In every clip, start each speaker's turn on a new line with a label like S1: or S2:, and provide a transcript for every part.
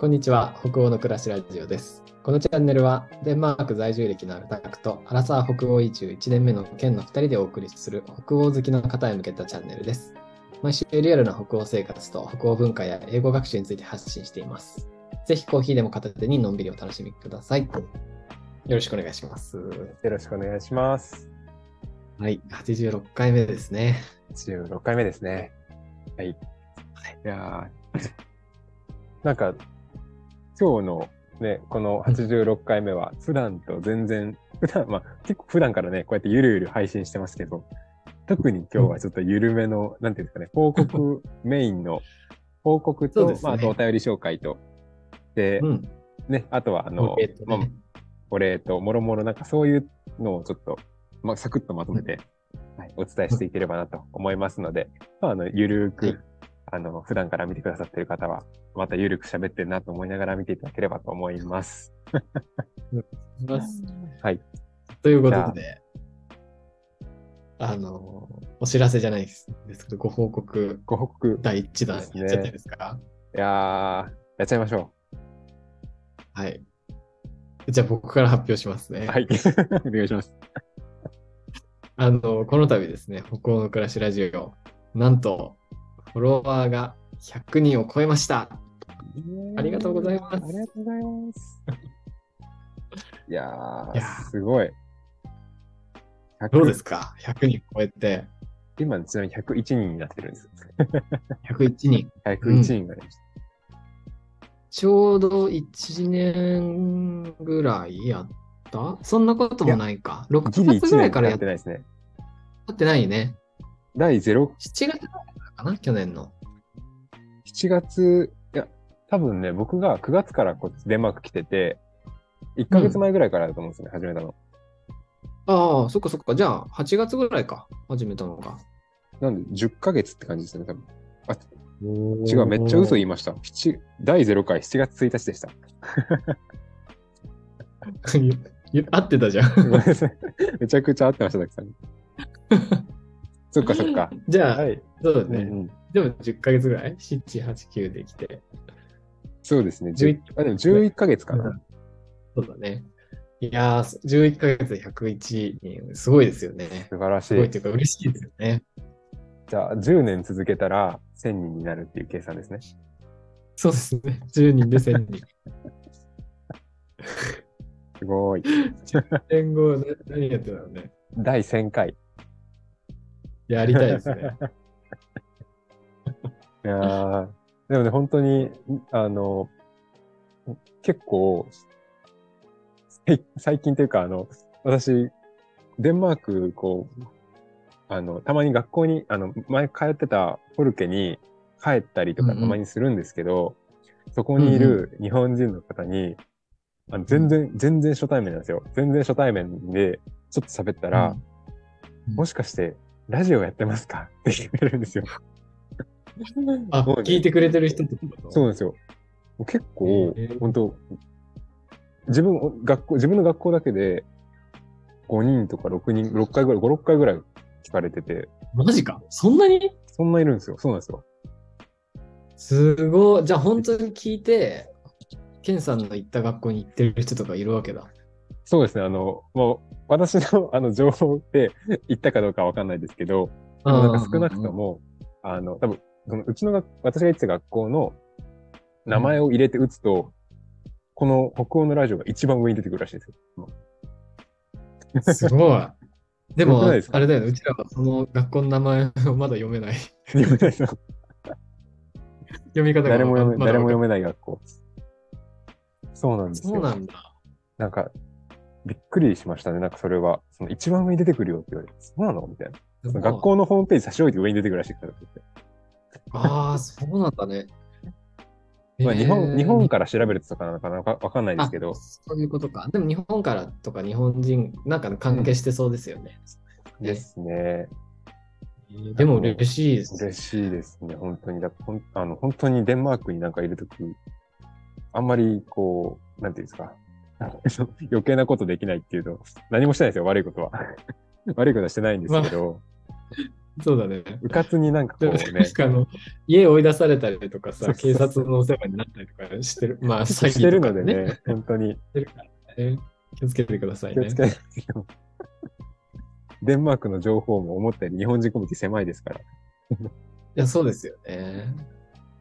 S1: こんにちは、北欧の暮らしラジオです。このチャンネルは、デンマーク在住歴のあるタクと、アラサー北欧移住1年目の県の2人でお送りする北欧好きの方へ向けたチャンネルです。毎週リアルな北欧生活と北欧文化や英語学習について発信しています。ぜひコーヒーでも片手にのんびりお楽しみください。よろしくお願いします。
S2: よろしくお願いします。
S1: はい、86回目ですね。
S2: 16回目ですね。はい。いやー なんか、今日のね、この86回目は、普段と全然、普段、まあ、結構普段からね、こうやってゆるゆる配信してますけど、特に今日はちょっとゆるめの、なんていうんですかね、報告 メインの、報告と、
S1: ね。
S2: まあ、あとお便り紹介と、で、
S1: うん。
S2: ね、あとは、あの、
S1: えっと
S2: まあ
S1: ね、
S2: お礼と、もろもろなんかそういうのをちょっと、まあ、サクッとまとめて、はい、お伝えしていければなと思いますので、まあ、あの、ゆるーく、
S1: はい
S2: あの、普段から見てくださっている方は、またゆるく喋ってるなと思いながら見ていただければと思います。はい。
S1: ということで、あの、お知らせじゃないですですけど、ご報告
S2: ご報告、
S1: 第1弾やっちゃっていいですか？
S2: いやー、やっちゃいましょ
S1: はい。じゃあ僕から発表しますね。
S2: う。はい。お願いします。
S1: あの、この度ですね、北欧の暮らしラジオ、なんと、フォロワーが100人を超えました。ありがとうございます
S2: ありがとうございます。いやー、
S1: いやー
S2: すごい。
S1: どうですか ?100 人超えて、
S2: 今、ちなみに101人になってるんです。
S1: 101人。
S2: 101人がね、
S1: ちょうど1年ぐらいやった？そんなこともないか。6
S2: ギリ1
S1: 月ぐらい
S2: 年かららや
S1: っ
S2: ってないですね。
S1: ってないね。
S2: 第0、
S1: 7月ぐらいかな去年の。
S2: 7月、いや、多分ね、僕が9月からこっちデンマーク来てて、1ヶ月前ぐらいからだと思うんですよね、始めたの。
S1: ああ、そっかそっか。じゃあ、8月ぐらいか。始めたのが。
S2: なんで、10ヶ月って感じですね、多分。あ、違う、めっちゃ嘘言いました。7第0回7月1日でした。
S1: ゆ合ってたじゃん。
S2: めちゃくちゃ合ってました、たくさん。そっかそっか。
S1: じゃあ、
S2: はい。
S1: そうだね。
S2: うんうん
S1: でも10ヶ月ぐらい ?7、8、9できて。
S2: そうですね。
S1: 11
S2: 10あでも11ヶ月かな。
S1: そうだね。いやー、11ヶ月で101人、すごいですよね。
S2: 素晴らしい
S1: すごいって。いうか、嬉しいですよね。
S2: じゃあ、10年続けたら1000人になるっていう計算ですね。
S1: そうですね。10人で1000人。
S2: すごい。
S1: 年後、な何やってたのね？
S2: 第1000回。
S1: やりたいですね。
S2: いやー。でもね、本当に、あの、結構、最最近というか、あの、私、デンマーク、こう、あの、たまに学校に、あの、前通ってたフォルケに帰ったりとか
S1: うんうん。
S2: たまにするんですけど、そこにいる日本人の方に、あの全然、全然初対面なんですよ。全然初対面で、ちょっと喋ったら、
S1: うん。
S2: もしかして、ラジオやってますか？って聞かれるんですよ。
S1: あ、
S2: ね
S1: 聞いてくれてる人ってこと？
S2: そうなんですよ。結構
S1: へー、
S2: 本当自分、学校、自分の学校だけで、5人とか6人、6回ぐらい、5、6回ぐらい聞かれてて、
S1: マジか？そんなに？
S2: そんないるんですよ。そうなんですよ。
S1: すごい。じゃあ本当に聞いて、ケンさんの行った学校に行ってる人とかいるわけだ。
S2: そうですね。あの、もう、私の、あの、情報で言ったかどうかわかんないですけど、なんか少なくとも、あの、多分、そのうちの学、私が行ってた学校の名前を入れて打つと、この北欧のラジオが一番上に出てくるらしいんですよ。
S1: すごい。でも、あれだよね。うちらはその学校の名前をまだ読めない。
S2: 読めない
S1: 読み方が
S2: 誰も読め、
S1: ま
S2: 誰も読めない学校。そうなんですよ。
S1: そうなんだ。
S2: なんか、びっくりしましたね。なんかそれは。その一番上に出てくるよって言われて、そうなのみたいな。その学校のホームページ差し置いて上に出てくるらしいからって言って。
S1: ああ、そうなんだね。
S2: まあ日本、
S1: へー
S2: 日本から調べるとかなのかなわかわかんないですけど
S1: あ、そういうことか。でも日本からとか日本人、なんか関係してそうですよね。
S2: ですね。
S1: えーでも嬉しいです。
S2: 嬉しいですね。本当に。だほんあの本当にデンマークになんかいるとき、あんまりこう、なんていうんですか。余計なことできないっていうと、何もしてないですよ、悪いことは。悪いことはしてないんですけど、
S1: そうだね。
S2: うかつになんかこうね、
S1: かあの家追い出されたりとかさ、警察のお世話になったりとかしてる。まあ、詐
S2: してるのでね、本当に
S1: ね。気をつけてくださいね。
S2: 気をつけないと。デンマークの情報も思ったより日本人コミュニティ狭いですから。
S1: いや、そうですよね。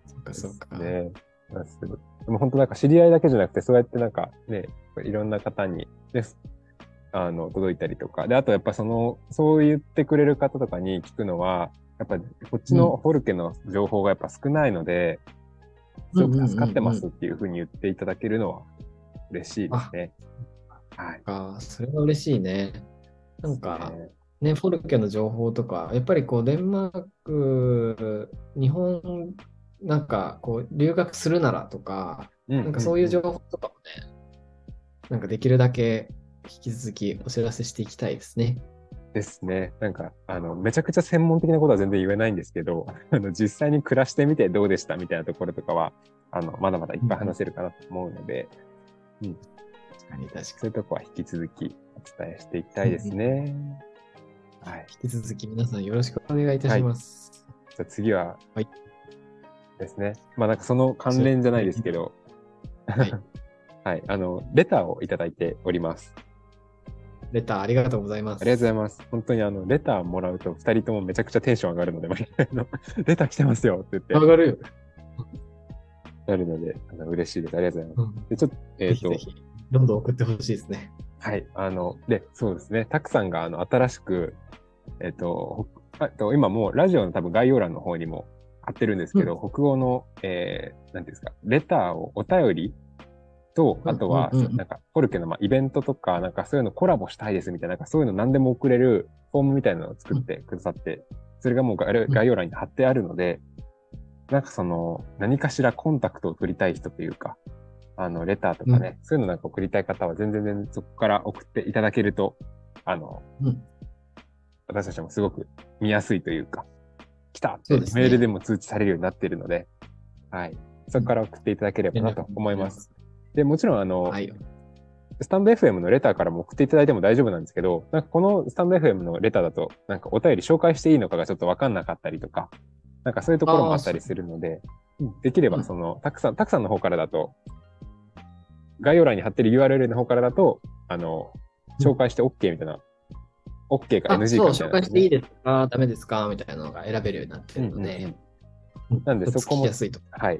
S1: そっか、そっか。
S2: ね。まあすごいでも本当なんか知り合いだけじゃなくて、そうやってなんかね、いろんな方に、ね、あの、届いたりとか。で、あとやっぱその、そう言ってくれる方とかに聞くのは、やっぱこっちのフォルケの情報がやっぱ少ないので、すごく助かってますっていうふうに言っていただけるのは嬉しいですね。はい。
S1: あそれは嬉しいね。なんか、
S2: ね
S1: ね、フォルケの情報とか、やっぱりこう、デンマーク、日本、なんかこう、留学するならとか、なんかそういう情報とかもね、なんかできるだけ引き続きお知らせしていきたいですね。
S2: ですね。なんか、あの、めちゃくちゃ専門的なことは全然言えないんですけど、あの、実際に暮らしてみてどうでしたみたいなところとかは、あの、まだまだいっぱい話せるかなと思うので、
S1: 確かに確か
S2: そういうとこは引き続きお伝えしていきたいですね。はい。
S1: に。引き続き皆さんよろしくお願いいたします。
S2: じゃあ次は、
S1: はい
S2: ですね。まあなんかその関連じゃないですけど、
S1: はい。
S2: はい。あの、レターをいただいております。
S1: レターありがとうございます。
S2: ありがとうございます。本当にあの、レターもらうと二人ともめちゃくちゃテンション上がるので、レター来てますよって言って
S1: 上がるよ。
S2: なるので、あの嬉しいです。ありがとうございます。
S1: うん
S2: で、ちょっと、えっ、と
S1: ぜひぜ、ひ、どんどん送ってほしいですね。
S2: はい。あの、で、そうですね。たくさんが、あの、新しく、えっ、と、ほあと今もうラジオの多分概要欄の方にも貼ってるんですけど、北欧の、えー、なんていうんですか、レターを、お便りと、あとは、
S1: うんうん。うんうん
S2: なんか、フォルケの、まあ、イベントとか、なんかそういうのコラボしたいですみたいな、なんかそういうの何でも送れるフォームみたいなのを作ってくださって、それがもう概概要欄に貼ってあるので、なんかその、何かしらコンタクトを取りたい人というか、あの、レターとかね、そういうのなんか送りたい方は全然全然そこから送っていただけると、あの、
S1: うん。
S2: 私たちもすごく見やすいというか、来たメールでも通知されるようになっているので、はい。そこから送っていただければなと思います。。で、もちろんあの、
S1: はい。
S2: スタンド FM のレターからも送っていただいても大丈夫なんですけど、なんかこのスタンド FM のレターだと、なんかお便り紹介していいのかがちょっとわかんなかったりとか、なんかそういうところもあったりするので、できればその、たくさん、たくさんの方からだと、概要欄に貼ってる URL の方からだと、あの、紹介して OK みたいな、OK か
S1: あ
S2: NG かみたいな、
S1: 紹介していいですか？ダメですか？みたいなのが選べるようになって
S2: うんうんうん
S1: るので、
S2: なんでそこも
S1: やすいと。
S2: はい。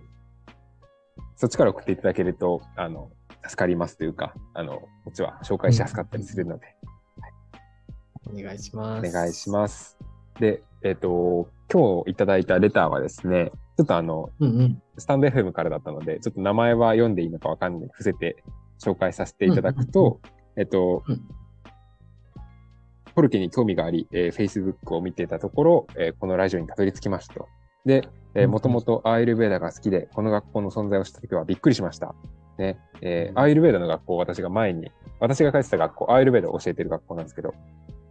S2: そっちから送っていただけると、あの、助かりますというか、あの、こっちは紹介しやすかったりするので、
S1: お願いします。
S2: お願いします。で、えっ、と、今日いただいたレターはですね、ちょっとあの、
S1: うんうん。
S2: スタンド FM からだったので、ちょっと名前は読んでいいのかわかんない、伏せて紹介させていただくと、えっと、
S1: うん
S2: ポルケに興味があり、えー Facebook を見ていたところ、えーこのラジオにたどり着きましたと。で、え
S1: うん
S2: もともとアーユルベーダが好きで、この学校の存在を知ったときはびっくりしました。ね、えー
S1: うん
S2: アーユルベーダの学校、私が前に、私が通ってた学校、アーユルベーダを教えてる学校なんですけど、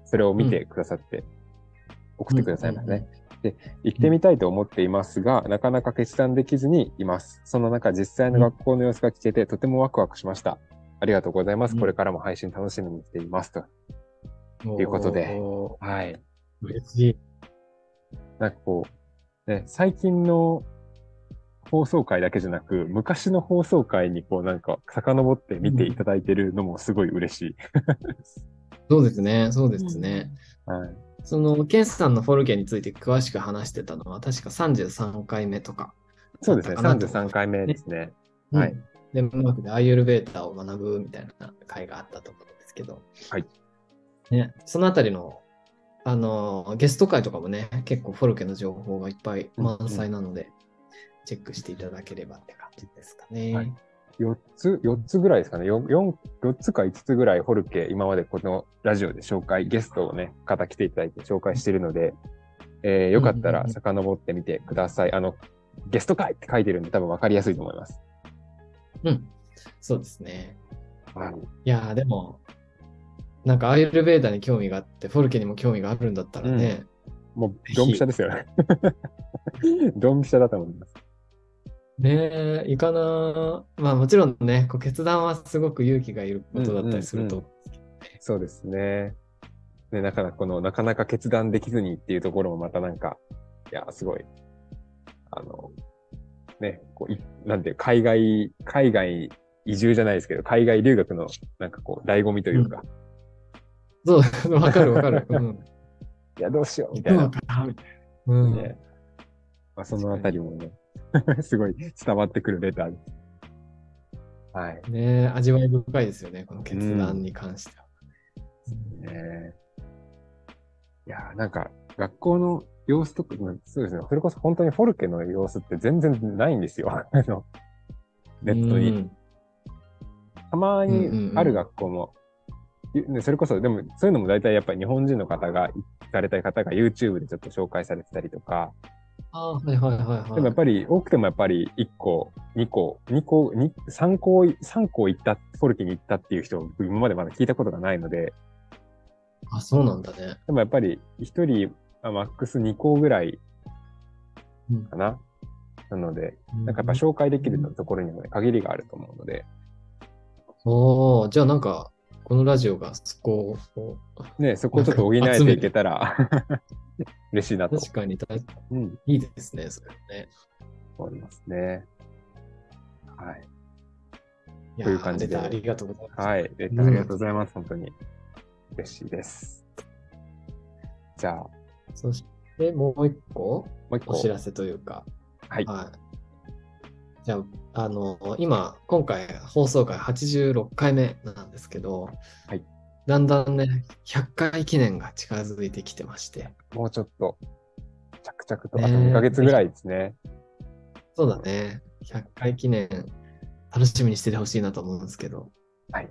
S2: それを見てくださって、送ってくださいますね。で、行ってみたいと思っていますが、なかなか決断できずにいます。その中、実際の学校の様子が聞けて、とてもワクワクしました。ありがとうございます。
S1: うん
S2: これからも配信楽しみにしています。と。
S1: と
S2: いうことで
S1: お
S2: はい。
S1: ー嬉しい。
S2: なんかこう、ね、最近の放送回だけじゃなく、昔の放送回にこうなんか遡って見ていただいてるのもすごい嬉しい。
S1: そうですね、そうですね。
S2: はい。
S1: その、ケンさんのフォルケについて詳しく話してたのは、確か33回目とか。
S2: そうですね。
S1: だったかなと
S2: 33回目ですね。はい
S1: うん。デンマークでアイユルベーターを学ぶみたいな回があったと思うんですけど。
S2: はい。
S1: ね、そのあたりの、あの、ゲスト会とかもね、結構フォルケの情報がいっぱい満載なので、チェックしていただければって感じですかね。
S2: はい4つ、4つぐらいですかね。4、4, 4つか5つぐらいホルケ、今までこのラジオで紹介、ゲストをね、方来ていただいて紹介しているので、えーよかったら遡ってみてください。あの、ゲスト会って書いてるんで多分分かりやすいと思います。
S1: うん。そうですね。
S2: はい。
S1: いやー、でも、なんかアイユルベーターに興味があって、フォルケにも興味があるんだったらね、
S2: もう、ドンピシャですよね。ドンピシャだと思います。
S1: ねえ、いいかな。まあもちろんね、こう決断はすごく勇気がいることだったりすると、
S2: そうですね。ね、なかなかこの、なかなか決断できずにっていうところもまたなんか、いや、すごい、あの、ね、こういなんていう、海外、海外移住じゃないですけど、海外留学のなんかこう、醍醐味というか、
S1: そう、わかるわかる。うん。
S2: いや、どうしようみたいな。
S1: うん。
S2: ね。まあ、そのあたりもね、すごい伝わってくるレターです。はい。
S1: ねえ味わい深いですよね、この決断に関しては。
S2: ねいやーなんか、学校の様子とか、まあそうですね。それこそ本当にフォルケの様子って全然ないんですよ。あの、ネットに。
S1: うん
S2: たま
S1: うんうんうん
S2: にある学校も、ゆねそれこそ、でもそういうのも大体やっぱり日本人の方が、行かれた方が YouTube でちょっと紹介されてたりとか、
S1: ああ、はいはいはいはい。
S2: でもやっぱり多くてもやっぱり1個、2個、2個、2 3校、3校行った、フォルケに行ったっていう人を今までまだ聞いたことがないので、
S1: あ、そうなんだね。
S2: でもやっぱり1人、あマックス2校ぐらいかな。なので、なんかやっぱ紹介できるところにもね、限りがあると思うので、
S1: おおじゃあなんか、このラジオがそこを、
S2: ね、そこをちょっと補えていけたら 嬉しいなと、
S1: 確かに大
S2: うん、
S1: いいですね、それね。
S2: 思いますね。はい。
S1: いや
S2: という感じで
S1: ありがとうございます。
S2: はい。レターありがとうございます。本当に。嬉しいです。じゃあ、も
S1: そして、もう一個、
S2: う一個。
S1: お知らせというか、
S2: はい。
S1: はい。じゃあ、あの、今、今回放送回86回目なんですけど、
S2: はい。
S1: だんだんね、100回記念が近づいてきてまして、
S2: もうちょっと、着々と、あと
S1: ね
S2: 2ヶ月ぐらいですね。
S1: そうだね、100回記念、楽しみにしててほしいなと思うんですけど、
S2: はい。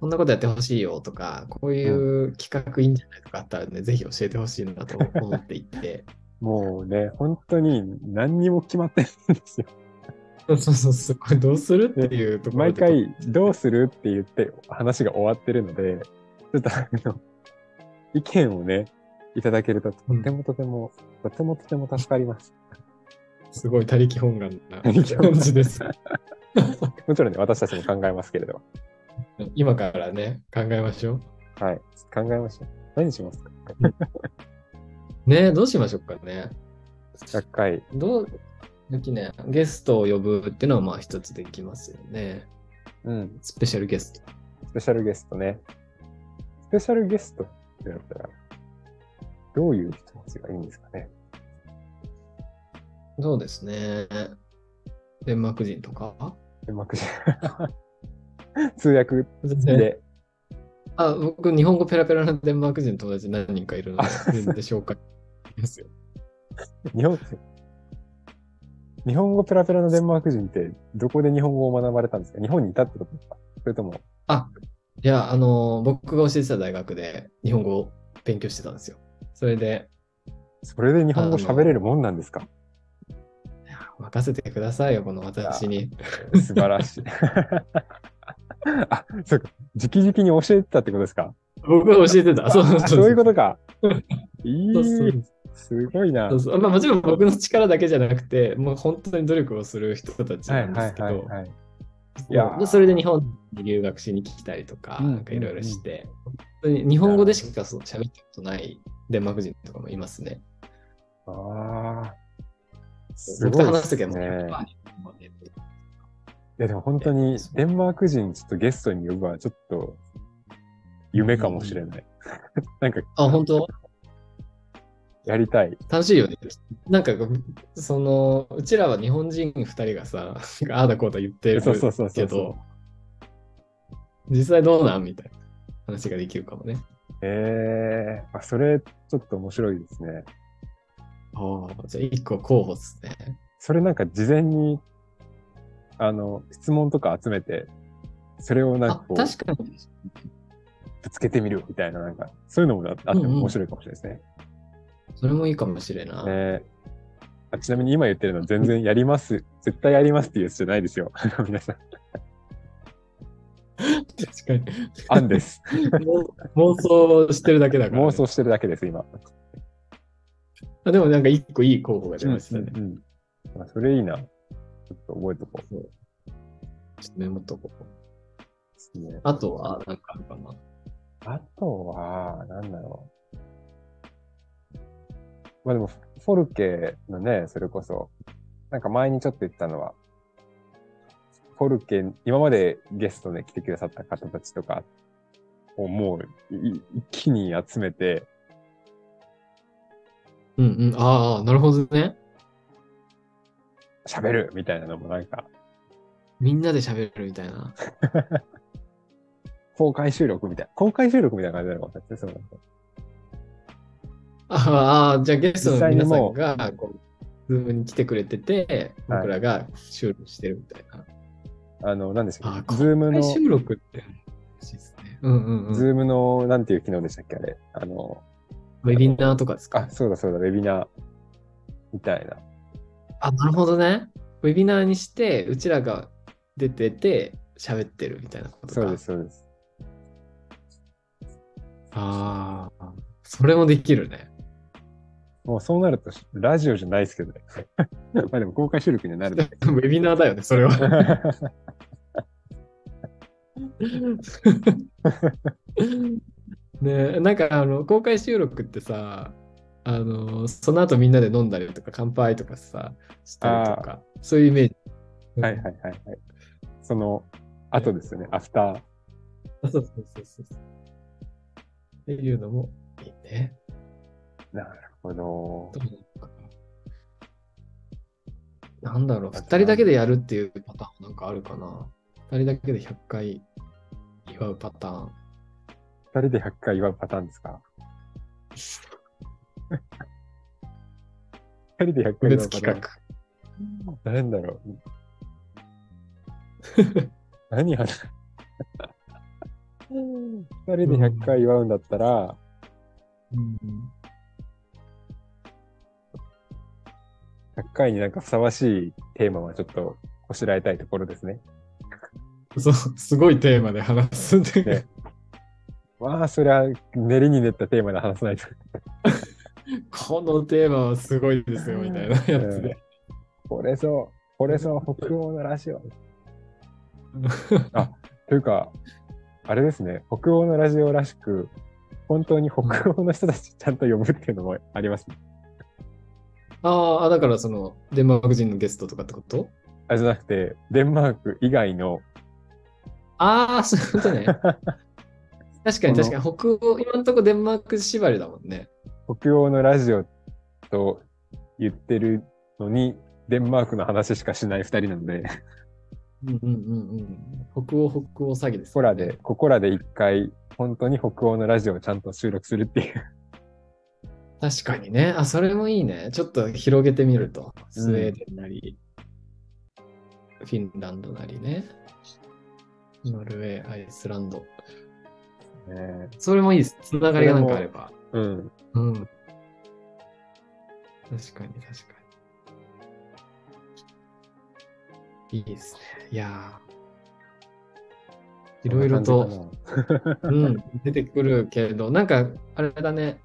S1: こんなことやってほしいよとか、こういう企画いいんじゃないとかあったらね、ぜひ教えてほしいなと思っていて、
S2: もうね、本当に何にも決まってないんですよ。
S1: そうそうそう、これどうするっていうところ
S2: 毎
S1: で
S2: 回、どうするって言って話が終わってるので、ちょっとあの、意見をね、いただけると、とてもとても、とてもとても助かります。
S1: すごい他力本願な感じです。
S2: もちろんね、私たちも考えますけれど。
S1: 今からね、考えましょう。
S2: はい。考えましょう。何しますか？
S1: ねどうしましょうかね。
S2: ?100 回。
S1: どう、きね、ゲストを呼ぶっていうのはまあ一つできますよね。
S2: うん。
S1: スペシャルゲスト。
S2: スペシャルゲストね。スペシャルゲストってなったら、どういう人たちがいいんですかね。
S1: そうですね。デンマーク人とか？
S2: うまくし 通訳
S1: 全然
S2: で。
S1: あ、僕、日本語ペラペラなデンマーク人の友達何人かいるので、全然紹介しますよ。
S2: 日本、日本語ペラペラのデンマーク人って、どこで日本語を学ばれたんですか？日本にいたってことですか？それとも、
S1: あ、いや、あの、僕が教えてた大学で日本語を勉強してたんですよ。それで、
S2: それで日本語喋れるもんなんですか？
S1: 任せてくださいよ、この私に。
S2: 素晴らしい。あ、そうか。直々に教えてたってことですか？
S1: 僕が教えてた。そうそうそう。
S2: あそういうことか。い
S1: そうそう
S2: い。すごいな。
S1: そうそうまあ、もちろん僕の力だけじゃなくて、もう本当に努力をする人たちなんですけど、
S2: はいはい。いや
S1: それで日本に留学しに来たりとか、
S2: うん
S1: なんかいろいろして、本当に日本語でしかそう喋ったことないデンマーク人とかもいますね。
S2: ああ。す
S1: 僕
S2: ごいです
S1: と話す
S2: ね。いやでも本当にデンマーク人ちょっとゲストに呼ぶはちょっと夢かもしれない。なんか
S1: あ、本当？
S2: やりたい。
S1: 楽しいよね。なんか、その、うちらは日本人2人がさ、ああだこうだ言ってる
S2: そうそうそうそう
S1: けど、実際どうなんみたいな話ができるかもね。
S2: ええあ、それちょっと面白いですね。
S1: ああ、じゃあ1個候補ですね。
S2: それなんか事前に、あの、質問とか集めて、それをなん
S1: あ
S2: かこう、
S1: 確かに。
S2: ぶつけてみるみたいな、なんか、そういうのもああっても面白いかもしれないですね。
S1: それもいいかもしれんない。
S2: ねあちなみに今言ってるのは全然やります、絶対やりますっていうやつじゃないですよ。皆さん、
S1: 確かに。
S2: 案です。
S1: 妄想してるだけだから、
S2: 妄想してるだけです、今。
S1: あでもなんか一個いい候補が出ましたね。
S2: うんうんあそれいいな。ちょっと覚えとこう。
S1: ちょっとメモっとこう。
S2: ね。
S1: あとは、なんかあるかな。
S2: あとは、なんだろう。まあでも、フォルケのね、それこそ、なんか前にちょっと言ったのは、フォルケ、今までゲストで来てくださった方たちとかをもうい一気に集めて、
S1: うんうん。ああ、なるほどね。
S2: 喋るみたいなのもなんか、
S1: みんなで喋るみたいな。
S2: 公開収録みたいな、公開収録みたいな感じなのかもしれないですね。そう
S1: ああ、じゃあゲストの皆さん
S2: 実
S1: が、こう、 Zoom に来てくれてて、
S2: はい
S1: 僕らが収録してるみたいな。
S2: あの、なんでした
S1: あ
S2: っけ？ Zoom の
S1: 収録って欲しいですね。うんうんうん。
S2: Zoom の、なんていう機能でしたっけあれ？あの、
S1: ウェビナーとかですか？
S2: あ、そうだそうだ、ウェビナーみたいな。
S1: あ、なるほどね。ウェビナーにして、うちらが出てて、喋ってるみたいなことか。
S2: そうです、そうです。
S1: ああ、それもできるね。
S2: もうそうなると、ラジオじゃないですけどね。まあでも公開収録にはなる。
S1: ウェビナーだよね、それは。ねなんかあの公開収録ってさ、あのその後みんなで飲んだりとか乾杯とかさ、したりとか、そういうイメージ。
S2: はいはいはいはい。その後ですよね、アフター。
S1: あそうそうそうそう。っていうのもいいね。
S2: なるほど。
S1: なんだろう、二人だけでやるっていうパターンなんかあるかな。二人だけで100回祝うパターン。
S2: 二人で100回祝うパターンですか？二人で100回
S1: 特
S2: 祝う
S1: 別
S2: パターンだろう。何話？す 二人で100回祝うんだったら、
S1: うん
S2: 100回になんかふさわしいテーマはちょっとこしらえたいところですね。
S1: そう、すごいテーマで話すんで、
S2: ねまあ、それは練りに練ったテーマで話さないと。
S1: このテーマはすごいですよ、みたいなやつで。
S2: これぞ、これぞ北欧のラジオ。というか、あれですね、北欧のラジオらしく、本当に北欧の人たちちゃんと呼ぶっていうのもありますね。
S1: ああ、だからその、デンマーク人のゲストとかってこと？
S2: あれじゃなくて、デンマーク以外の、
S1: ああ、そういうことね。確かに確かに、北欧、今のところデンマーク縛りだもんね。
S2: 北欧のラジオと言ってるのに、デンマークの話しかしない二人なので、
S1: うんうんうんうん。北欧、北欧詐欺です、
S2: ここらで、ここらで一回、本当に北欧のラジオをちゃんと収録するっていう。
S1: 確かにね。あ、それもいいね。ちょっと広げてみると。スウェーデンなり、フィンランドなりね。ノルウェー、アイスランド。
S2: ね
S1: それもいいです。つながりがなんかあれば。
S2: うん。
S1: うん。確かに確かに。いいですね。いやーいろいろと。うん、出てくるけれど、なんか、あれだね。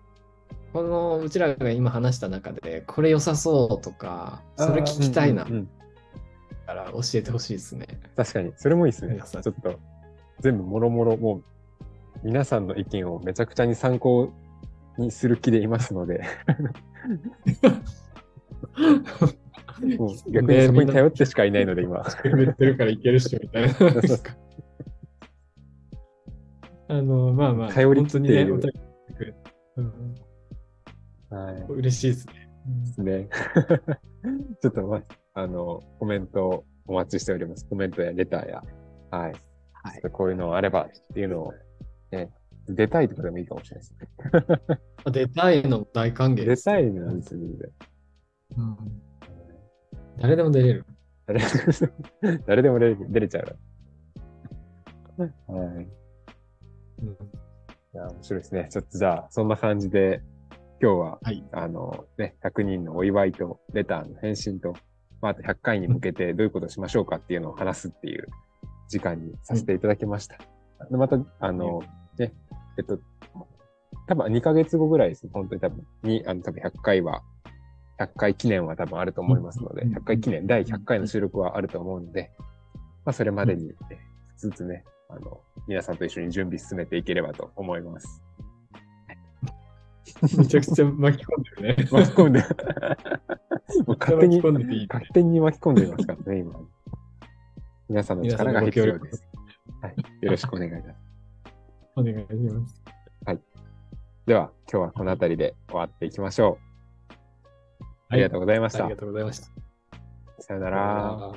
S1: このうちらが今話した中で、これ良さそうとか、それ聞きたいな。
S2: うんうんうん。
S1: から教えてほしいですね。
S2: 確かに、それもいいですね。ちょっと、全部もろもろ、もう、皆さんの意見をめちゃくちゃに参考にする気でいますので、逆にそこに頼ってしかいないので、今。
S1: 言ってるからいけるっしょ、みたいな。あの、まあまあ、
S2: 頼り
S1: 本当にね、
S2: っている
S1: お便りしてくれて。うん
S2: はい。
S1: 嬉しいですね。
S2: ですね。ちょっと、まあ、あの、コメントお待ちしております。コメントやレターや、はい。
S1: はい
S2: こういうのあればっていうのを、ね、出たいとかでもいいかもしれないですね。
S1: あ 出たいの大歓迎
S2: 出
S1: です。
S2: たいなんですよ、
S1: うん 誰でも出れる。
S2: 誰誰でも出れ出れちゃう。はい。
S1: うん
S2: いや、面白いですね。ちょっとじゃあ、そんな感じで、今日は、
S1: はい
S2: あの、ね、100人のお祝いと、レターの返信と、まあ、あと100回に向けてどういうことをしましょうかっていうのを話すっていう時間にさせていただきました。でまた、あの、ね、えっと、多分2ヶ月後ぐらいですね。本当に多分、に、あの、多分100回は、100回記念は多分あると思いますので、
S1: うん
S2: 100回記念、第100回の収録はあると思うので、まあ、それまでに、ね、ずつね、あの、皆さんと一緒に準備進めていければと思います。
S1: めちゃくちゃ巻き込んでるね。
S2: 巻き込んで、もう勝手に、
S1: 巻き込んでていい
S2: 勝手に巻き込んでいますからね、今。皆さんの力が必要です。はい。よろしくお願いします。
S1: お願いします。
S2: では、今日はこの辺りで終わっていきましょう。ありがとうございました。
S1: ありがとうございました。さよなら